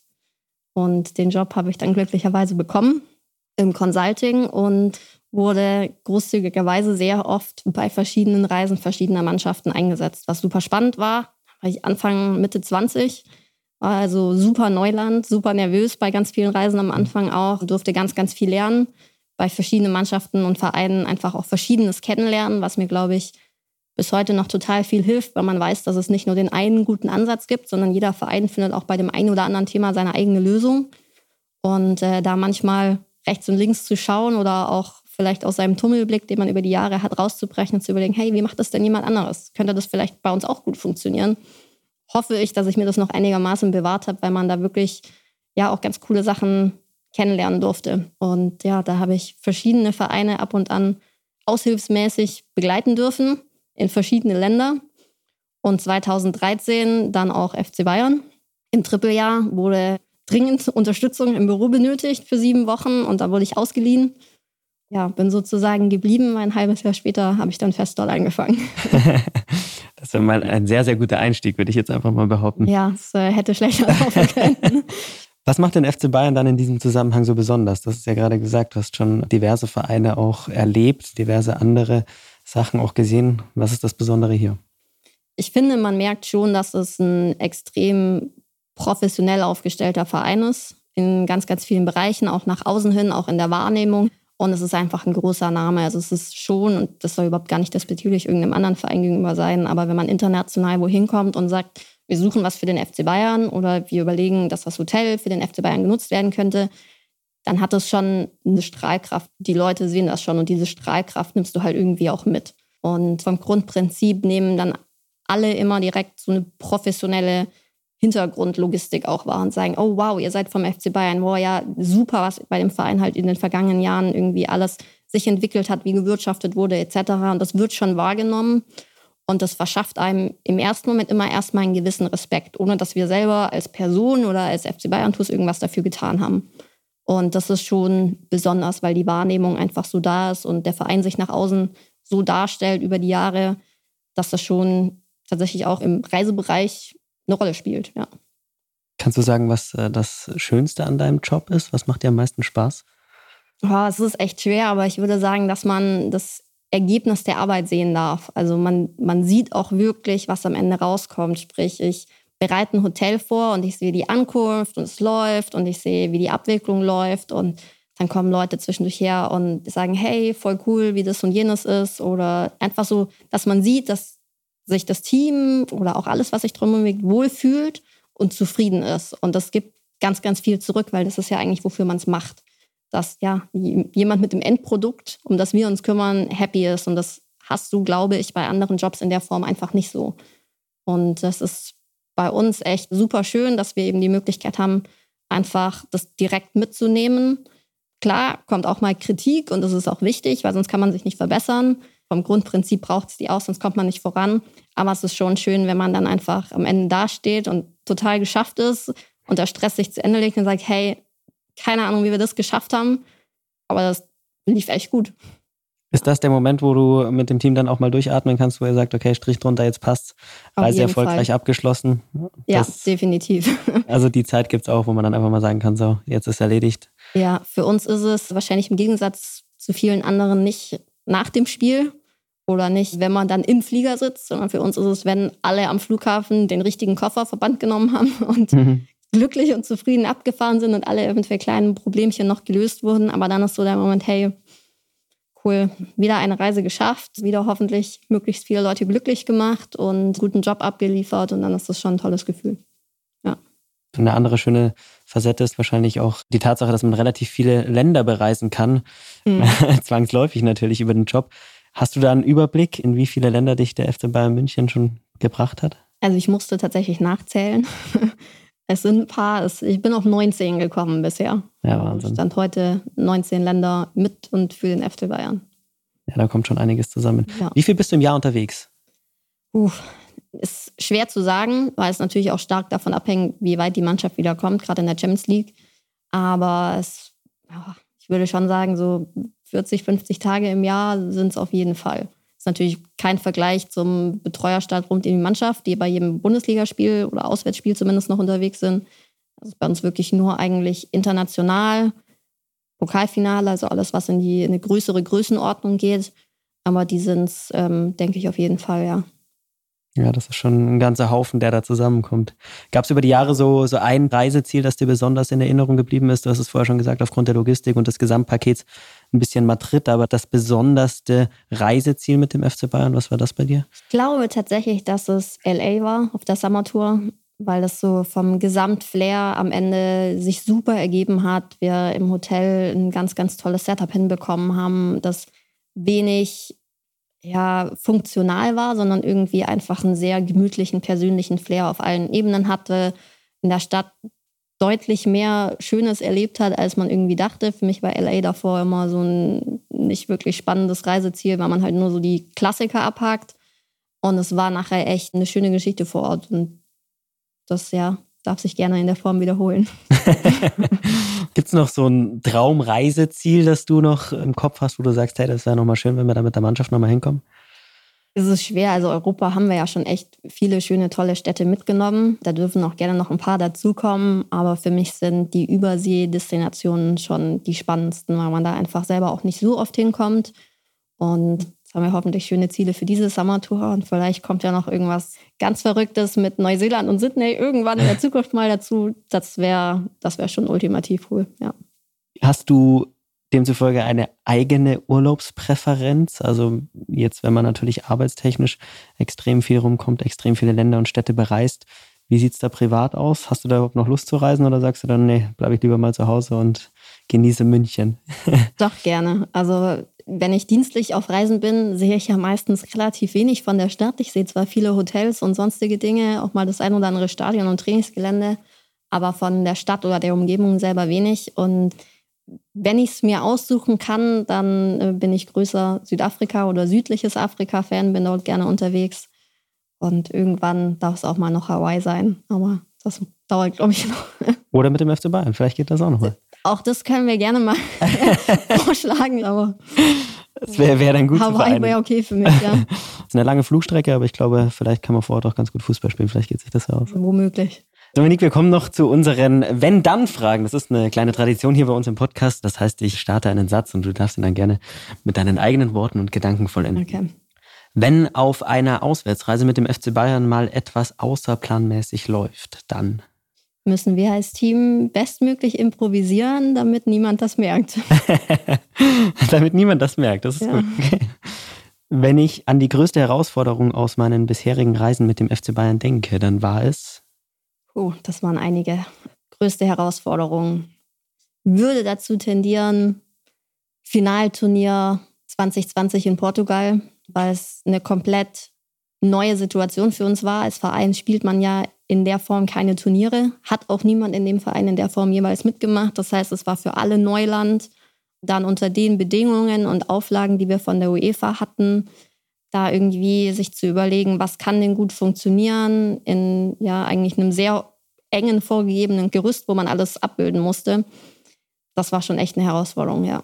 Und den Job habe ich dann glücklicherweise bekommen im Consulting und wurde großzügigerweise sehr oft bei verschiedenen Reisen verschiedener Mannschaften eingesetzt, was super spannend war. Weil ich Anfang, Mitte 20 war also super Neuland, super nervös bei ganz vielen Reisen am Anfang auch, durfte ganz, ganz viel lernen, bei verschiedenen Mannschaften und Vereinen einfach auch Verschiedenes kennenlernen, was mir, glaube ich, bis heute noch total viel hilft, weil man weiß, dass es nicht nur den einen guten Ansatz gibt, sondern jeder Verein findet auch bei dem einen oder anderen Thema seine eigene Lösung. Und äh, da manchmal rechts und links zu schauen oder auch vielleicht aus seinem Tummelblick, den man über die Jahre hat, rauszubrechen und zu überlegen, hey, wie macht das denn jemand anderes? Könnte das vielleicht bei uns auch gut funktionieren? Hoffe ich, dass ich mir das noch einigermaßen bewahrt habe, weil man da wirklich ja auch ganz coole Sachen kennenlernen durfte. Und ja, da habe ich verschiedene Vereine ab und an aushilfsmäßig begleiten dürfen in verschiedene Länder. Und 2013 dann auch FC Bayern. Im Trippeljahr wurde dringend Unterstützung im Büro benötigt für sieben Wochen und da wurde ich ausgeliehen ja, bin sozusagen geblieben. Ein halbes Jahr später habe ich dann fest dort angefangen. das ist mal ein sehr, sehr guter Einstieg, würde ich jetzt einfach mal behaupten. Ja, es äh, hätte schlechter laufen können. Was macht den FC Bayern dann in diesem Zusammenhang so besonders? Das ist ja gerade gesagt, du hast schon diverse Vereine auch erlebt, diverse andere Sachen auch gesehen. Was ist das Besondere hier? Ich finde, man merkt schon, dass es ein extrem professionell aufgestellter Verein ist. In ganz, ganz vielen Bereichen, auch nach außen hin, auch in der Wahrnehmung. Und es ist einfach ein großer Name. Also es ist schon, und das soll überhaupt gar nicht despektierlich irgendeinem anderen Verein gegenüber sein, aber wenn man international wohin kommt und sagt, wir suchen was für den FC Bayern oder wir überlegen, dass das Hotel für den FC Bayern genutzt werden könnte, dann hat das schon eine Strahlkraft. Die Leute sehen das schon und diese Strahlkraft nimmst du halt irgendwie auch mit. Und vom Grundprinzip nehmen dann alle immer direkt so eine professionelle Hintergrundlogistik auch war und sagen, oh wow, ihr seid vom FC Bayern, wow, ja, super, was bei dem Verein halt in den vergangenen Jahren irgendwie alles sich entwickelt hat, wie gewirtschaftet wurde etc. Und das wird schon wahrgenommen. Und das verschafft einem im ersten Moment immer erstmal einen gewissen Respekt, ohne dass wir selber als Person oder als FC Bayern TuS irgendwas dafür getan haben. Und das ist schon besonders, weil die Wahrnehmung einfach so da ist und der Verein sich nach außen so darstellt über die Jahre, dass das schon tatsächlich auch im Reisebereich eine Rolle spielt. Ja. Kannst du sagen, was äh, das Schönste an deinem Job ist? Was macht dir am meisten Spaß? Oh, es ist echt schwer, aber ich würde sagen, dass man das Ergebnis der Arbeit sehen darf. Also man, man sieht auch wirklich, was am Ende rauskommt. Sprich, ich bereite ein Hotel vor und ich sehe die Ankunft und es läuft und ich sehe, wie die Abwicklung läuft und dann kommen Leute zwischendurch her und sagen, hey, voll cool, wie das und jenes ist. Oder einfach so, dass man sieht, dass sich das Team oder auch alles, was sich drum bewegt, wohlfühlt und zufrieden ist. Und das gibt ganz, ganz viel zurück, weil das ist ja eigentlich, wofür man es macht dass ja jemand mit dem Endprodukt, um das wir uns kümmern, happy ist. Und das hast du, glaube ich, bei anderen Jobs in der Form einfach nicht so. Und das ist bei uns echt super schön, dass wir eben die Möglichkeit haben, einfach das direkt mitzunehmen. Klar, kommt auch mal Kritik und das ist auch wichtig, weil sonst kann man sich nicht verbessern. Vom Grundprinzip braucht es die aus, sonst kommt man nicht voran. Aber es ist schon schön, wenn man dann einfach am Ende dasteht und total geschafft ist und der Stress sich zu Ende legt und sagt, hey, keine Ahnung, wie wir das geschafft haben, aber das lief echt gut. Ist das der Moment, wo du mit dem Team dann auch mal durchatmen kannst, wo ihr sagt, okay, Strich drunter, jetzt passt, Reise erfolgreich Fall. abgeschlossen? Ja, das, definitiv. Also die Zeit gibt es auch, wo man dann einfach mal sagen kann, so, jetzt ist erledigt. Ja, für uns ist es wahrscheinlich im Gegensatz zu vielen anderen nicht nach dem Spiel oder nicht, wenn man dann im Flieger sitzt, sondern für uns ist es, wenn alle am Flughafen den richtigen Koffer verband genommen haben und mhm glücklich und zufrieden abgefahren sind und alle eventuell kleinen Problemchen noch gelöst wurden. Aber dann ist so der Moment, hey, cool, wieder eine Reise geschafft, wieder hoffentlich möglichst viele Leute glücklich gemacht und guten Job abgeliefert und dann ist das schon ein tolles Gefühl. Ja. Eine andere schöne Facette ist wahrscheinlich auch die Tatsache, dass man relativ viele Länder bereisen kann, mhm. zwangsläufig natürlich über den Job. Hast du da einen Überblick, in wie viele Länder dich der FC Bayern München schon gebracht hat? Also ich musste tatsächlich nachzählen. Es sind ein paar. Ich bin auf 19 gekommen bisher. Ja, Wahnsinn. Stand heute 19 Länder mit und für den FC Bayern. Ja, da kommt schon einiges zusammen. Ja. Wie viel bist du im Jahr unterwegs? Uff, ist schwer zu sagen, weil es natürlich auch stark davon abhängt, wie weit die Mannschaft wiederkommt, gerade in der Champions League. Aber es, ich würde schon sagen, so 40, 50 Tage im Jahr sind es auf jeden Fall ist natürlich kein Vergleich zum Betreuerstab rund in die Mannschaft, die bei jedem Bundesligaspiel oder Auswärtsspiel zumindest noch unterwegs sind. Das ist bei uns wirklich nur eigentlich international, Pokalfinale, also alles, was in die in eine größere Größenordnung geht. Aber die sind es, ähm, denke ich, auf jeden Fall, ja. Ja, das ist schon ein ganzer Haufen, der da zusammenkommt. Gab es über die Jahre so, so ein Reiseziel, das dir besonders in Erinnerung geblieben ist? Du hast es vorher schon gesagt, aufgrund der Logistik und des Gesamtpakets ein bisschen Madrid, aber das besonderste Reiseziel mit dem FC Bayern, was war das bei dir? Ich glaube tatsächlich, dass es LA war auf der Summer Tour, weil das so vom Gesamtflair am Ende sich super ergeben hat. Wir im Hotel ein ganz, ganz tolles Setup hinbekommen haben, das wenig ja, funktional war, sondern irgendwie einfach einen sehr gemütlichen, persönlichen Flair auf allen Ebenen hatte. In der Stadt deutlich mehr Schönes erlebt hat, als man irgendwie dachte. Für mich war LA davor immer so ein nicht wirklich spannendes Reiseziel, weil man halt nur so die Klassiker abhakt. Und es war nachher echt eine schöne Geschichte vor Ort. Und das ja darf sich gerne in der Form wiederholen. Gibt es noch so ein Traumreiseziel, das du noch im Kopf hast, wo du sagst, hey, das wäre nochmal schön, wenn wir da mit der Mannschaft nochmal hinkommen? Es ist schwer. Also Europa haben wir ja schon echt viele schöne, tolle Städte mitgenommen. Da dürfen auch gerne noch ein paar dazukommen. Aber für mich sind die Übersee-Destinationen schon die spannendsten, weil man da einfach selber auch nicht so oft hinkommt. Und haben wir hoffentlich schöne Ziele für diese Summertour. Und vielleicht kommt ja noch irgendwas ganz Verrücktes mit Neuseeland und Sydney irgendwann in der Zukunft mal dazu. Das wäre das wär schon ultimativ cool, ja. Hast du demzufolge eine eigene Urlaubspräferenz. Also jetzt, wenn man natürlich arbeitstechnisch extrem viel rumkommt, extrem viele Länder und Städte bereist. Wie sieht es da privat aus? Hast du da überhaupt noch Lust zu reisen oder sagst du dann, nee, bleibe ich lieber mal zu Hause und genieße München? Doch, gerne. Also wenn ich dienstlich auf Reisen bin, sehe ich ja meistens relativ wenig von der Stadt. Ich sehe zwar viele Hotels und sonstige Dinge, auch mal das ein oder andere Stadion und Trainingsgelände, aber von der Stadt oder der Umgebung selber wenig. Und wenn ich es mir aussuchen kann, dann äh, bin ich größer Südafrika oder südliches Afrika-Fan, bin dort gerne unterwegs. Und irgendwann darf es auch mal noch Hawaii sein. Aber das dauert, glaube ich, noch. Oder mit dem FC Bayern. Vielleicht geht das auch noch mal. Auch das können wir gerne mal vorschlagen, aber. Das wäre wär dann gut Hawaii wäre okay für mich, ja. Das ist eine lange Flugstrecke, aber ich glaube, vielleicht kann man vor Ort auch ganz gut Fußball spielen. Vielleicht geht sich das ja aus. Womöglich. Dominik, wir kommen noch zu unseren Wenn-Dann-Fragen. Das ist eine kleine Tradition hier bei uns im Podcast. Das heißt, ich starte einen Satz und du darfst ihn dann gerne mit deinen eigenen Worten und Gedanken vollenden. Okay. Wenn auf einer Auswärtsreise mit dem FC Bayern mal etwas außerplanmäßig läuft, dann müssen wir als Team bestmöglich improvisieren, damit niemand das merkt. damit niemand das merkt, das ist ja. gut. Okay. Wenn ich an die größte Herausforderung aus meinen bisherigen Reisen mit dem FC Bayern denke, dann war es Oh, das waren einige größte Herausforderungen. Würde dazu tendieren, Finalturnier 2020 in Portugal, weil es eine komplett neue Situation für uns war. Als Verein spielt man ja in der Form keine Turniere, hat auch niemand in dem Verein in der Form jeweils mitgemacht. Das heißt, es war für alle Neuland. Dann unter den Bedingungen und Auflagen, die wir von der UEFA hatten, da irgendwie sich zu überlegen, was kann denn gut funktionieren in ja eigentlich einem sehr engen vorgegebenen Gerüst, wo man alles abbilden musste. Das war schon echt eine Herausforderung, ja.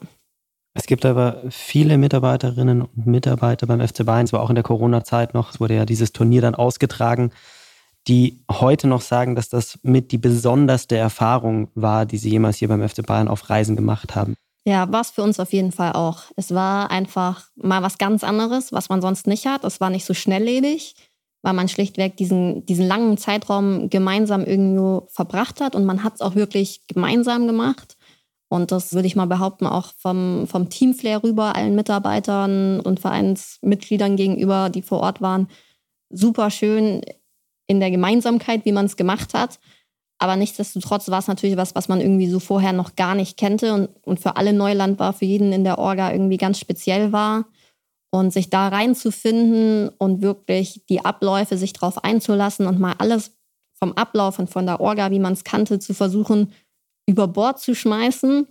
Es gibt aber viele Mitarbeiterinnen und Mitarbeiter beim FC Bayern, zwar auch in der Corona-Zeit noch, es wurde ja dieses Turnier dann ausgetragen, die heute noch sagen, dass das mit die besonderste Erfahrung war, die sie jemals hier beim FC Bayern auf Reisen gemacht haben. Ja, war es für uns auf jeden Fall auch. Es war einfach mal was ganz anderes, was man sonst nicht hat. Es war nicht so schnelllebig, weil man schlichtweg diesen, diesen langen Zeitraum gemeinsam irgendwo verbracht hat und man hat es auch wirklich gemeinsam gemacht. Und das würde ich mal behaupten, auch vom, vom Teamflair rüber, allen Mitarbeitern und Vereinsmitgliedern gegenüber, die vor Ort waren, super schön in der Gemeinsamkeit, wie man es gemacht hat. Aber nichtsdestotrotz war es natürlich was, was man irgendwie so vorher noch gar nicht kannte und, und für alle Neuland war, für jeden in der Orga irgendwie ganz speziell war. Und sich da reinzufinden und wirklich die Abläufe sich drauf einzulassen und mal alles vom Ablauf und von der Orga, wie man es kannte, zu versuchen, über Bord zu schmeißen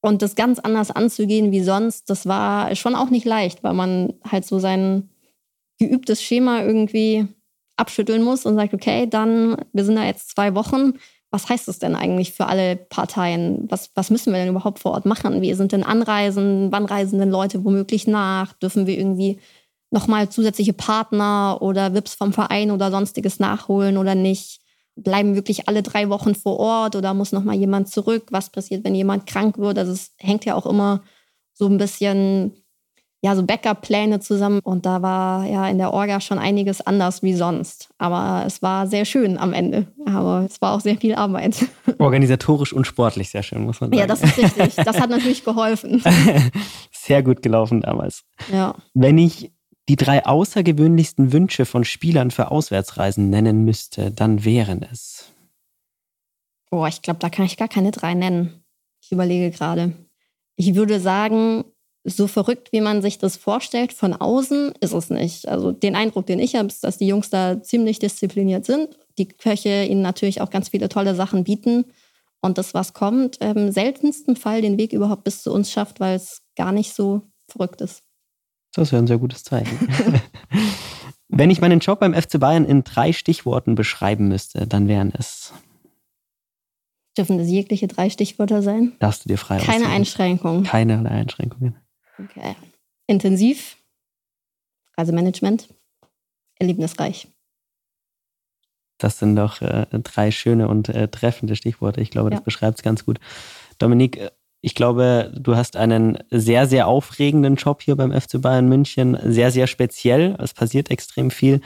und das ganz anders anzugehen wie sonst, das war schon auch nicht leicht, weil man halt so sein geübtes Schema irgendwie abschütteln muss und sagt, okay, dann, wir sind da jetzt zwei Wochen. Was heißt das denn eigentlich für alle Parteien? Was, was müssen wir denn überhaupt vor Ort machen? Wie sind denn Anreisen? Wann reisen denn Leute womöglich nach? Dürfen wir irgendwie nochmal zusätzliche Partner oder VIPs vom Verein oder sonstiges nachholen oder nicht? Bleiben wirklich alle drei Wochen vor Ort oder muss nochmal jemand zurück? Was passiert, wenn jemand krank wird? Also es hängt ja auch immer so ein bisschen ja, so Backup-Pläne zusammen. Und da war ja in der Orga schon einiges anders wie sonst. Aber es war sehr schön am Ende. Aber es war auch sehr viel Arbeit. Organisatorisch und sportlich sehr schön, muss man sagen. Ja, das ist richtig. Das hat natürlich geholfen. sehr gut gelaufen damals. Ja. Wenn ich die drei außergewöhnlichsten Wünsche von Spielern für Auswärtsreisen nennen müsste, dann wären es. Boah, ich glaube, da kann ich gar keine drei nennen. Ich überlege gerade. Ich würde sagen, so verrückt, wie man sich das vorstellt, von außen ist es nicht. Also den Eindruck, den ich habe, ist, dass die Jungs da ziemlich diszipliniert sind. Die Köche ihnen natürlich auch ganz viele tolle Sachen bieten. Und das, was kommt, im seltensten Fall den Weg überhaupt bis zu uns schafft, weil es gar nicht so verrückt ist. Das wäre ein sehr gutes Zeichen. Wenn ich meinen Job beim FC Bayern in drei Stichworten beschreiben müsste, dann wären es. Dürfen das jegliche drei Stichwörter sein? Darfst du dir frei Keine Einschränkungen. Keine Einschränkungen. Okay. Intensiv, Reisemanagement, erlebnisreich. Das sind doch äh, drei schöne und äh, treffende Stichworte. Ich glaube, das ja. beschreibt es ganz gut. Dominik, äh, ich glaube, du hast einen sehr, sehr aufregenden Job hier beim FC Bayern München. Sehr, sehr speziell. Es passiert extrem viel.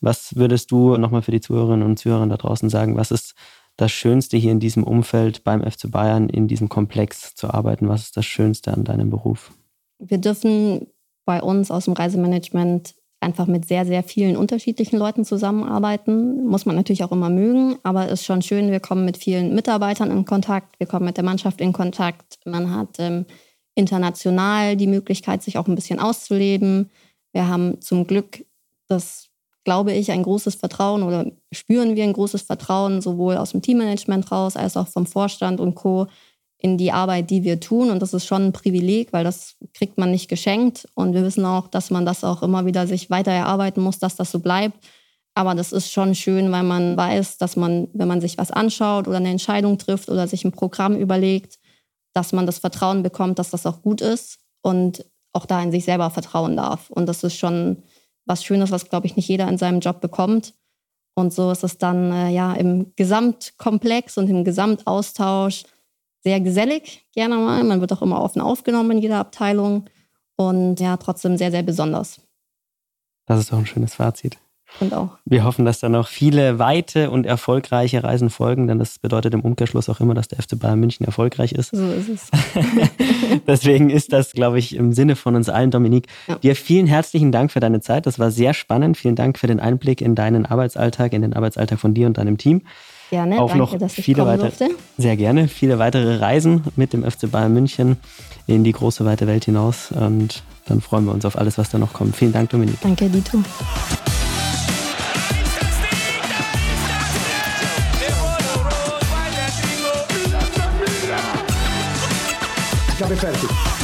Was würdest du nochmal für die Zuhörerinnen und Zuhörer da draußen sagen? Was ist das Schönste hier in diesem Umfeld beim FC Bayern, in diesem Komplex zu arbeiten? Was ist das Schönste an deinem Beruf? Wir dürfen bei uns aus dem Reisemanagement einfach mit sehr, sehr vielen unterschiedlichen Leuten zusammenarbeiten. Muss man natürlich auch immer mögen, aber es ist schon schön, wir kommen mit vielen Mitarbeitern in Kontakt, wir kommen mit der Mannschaft in Kontakt. Man hat ähm, international die Möglichkeit, sich auch ein bisschen auszuleben. Wir haben zum Glück das, glaube ich, ein großes Vertrauen oder spüren wir ein großes Vertrauen sowohl aus dem Teammanagement raus als auch vom Vorstand und Co in die Arbeit, die wir tun. Und das ist schon ein Privileg, weil das kriegt man nicht geschenkt. Und wir wissen auch, dass man das auch immer wieder sich weiter erarbeiten muss, dass das so bleibt. Aber das ist schon schön, weil man weiß, dass man, wenn man sich was anschaut oder eine Entscheidung trifft oder sich ein Programm überlegt, dass man das Vertrauen bekommt, dass das auch gut ist und auch da in sich selber vertrauen darf. Und das ist schon was Schönes, was, glaube ich, nicht jeder in seinem Job bekommt. Und so ist es dann äh, ja im Gesamtkomplex und im Gesamtaustausch sehr gesellig, gerne mal. Man wird auch immer offen aufgenommen in jeder Abteilung und ja, trotzdem sehr, sehr besonders. Das ist doch ein schönes Fazit. Und auch. Wir hoffen, dass da noch viele weite und erfolgreiche Reisen folgen, denn das bedeutet im Umkehrschluss auch immer, dass der FC Bayern München erfolgreich ist. So ist es. Deswegen ist das, glaube ich, im Sinne von uns allen, Dominik. Ja. Dir vielen herzlichen Dank für deine Zeit. Das war sehr spannend. Vielen Dank für den Einblick in deinen Arbeitsalltag, in den Arbeitsalltag von dir und deinem Team. Gerne, auch danke, noch dass ich viele weitere, durfte. Sehr gerne. Viele weitere Reisen mit dem FC Bayern München in die große weite Welt hinaus. Und dann freuen wir uns auf alles, was da noch kommt. Vielen Dank, Dominik. Danke, Dito. Chiave fertig.